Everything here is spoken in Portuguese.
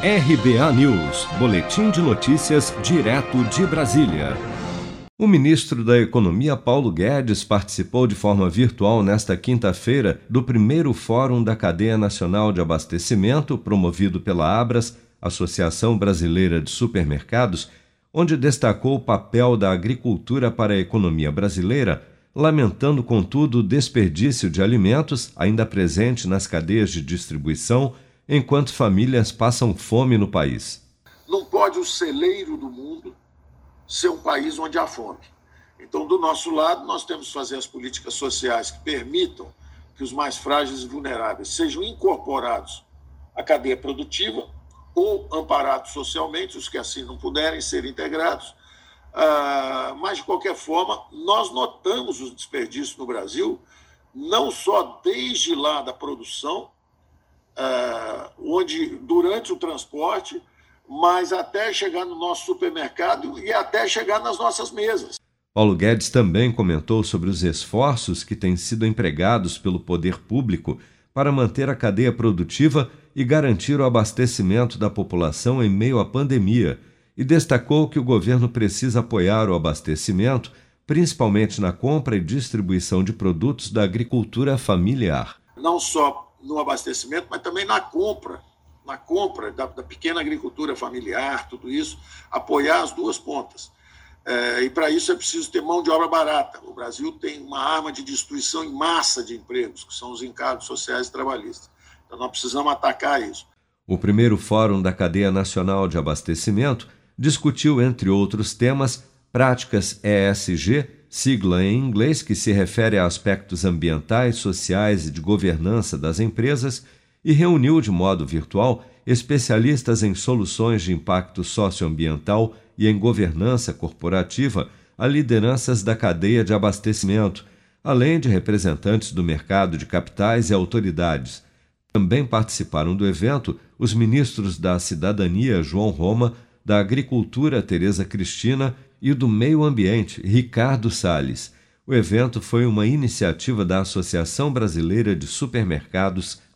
RBA News, Boletim de Notícias, direto de Brasília. O ministro da Economia, Paulo Guedes, participou de forma virtual nesta quinta-feira do primeiro Fórum da Cadeia Nacional de Abastecimento, promovido pela Abras, Associação Brasileira de Supermercados, onde destacou o papel da agricultura para a economia brasileira, lamentando, contudo, o desperdício de alimentos ainda presente nas cadeias de distribuição enquanto famílias passam fome no país. Não pode o celeiro do mundo ser um país onde há fome. Então, do nosso lado, nós temos que fazer as políticas sociais que permitam que os mais frágeis e vulneráveis sejam incorporados à cadeia produtiva ou amparados socialmente, os que assim não puderem ser integrados. Ah, mas, de qualquer forma, nós notamos os desperdícios no Brasil, não só desde lá da produção, uh, onde durante o transporte, mas até chegar no nosso supermercado e até chegar nas nossas mesas. Paulo Guedes também comentou sobre os esforços que têm sido empregados pelo poder público para manter a cadeia produtiva e garantir o abastecimento da população em meio à pandemia, e destacou que o governo precisa apoiar o abastecimento, principalmente na compra e distribuição de produtos da agricultura familiar. Não só no abastecimento, mas também na compra, na compra da, da pequena agricultura familiar, tudo isso, apoiar as duas pontas. É, e para isso é preciso ter mão de obra barata. O Brasil tem uma arma de destruição em massa de empregos, que são os encargos sociais e trabalhistas. Então nós precisamos atacar isso. O primeiro Fórum da Cadeia Nacional de Abastecimento discutiu, entre outros temas, práticas ESG sigla em inglês que se refere a aspectos ambientais, sociais e de governança das empresas, e reuniu de modo virtual especialistas em soluções de impacto socioambiental e em governança corporativa a lideranças da cadeia de abastecimento, além de representantes do mercado de capitais e autoridades. Também participaram do evento os ministros da Cidadania João Roma, da Agricultura Tereza Cristina e do Meio Ambiente, Ricardo Salles. O evento foi uma iniciativa da Associação Brasileira de Supermercados,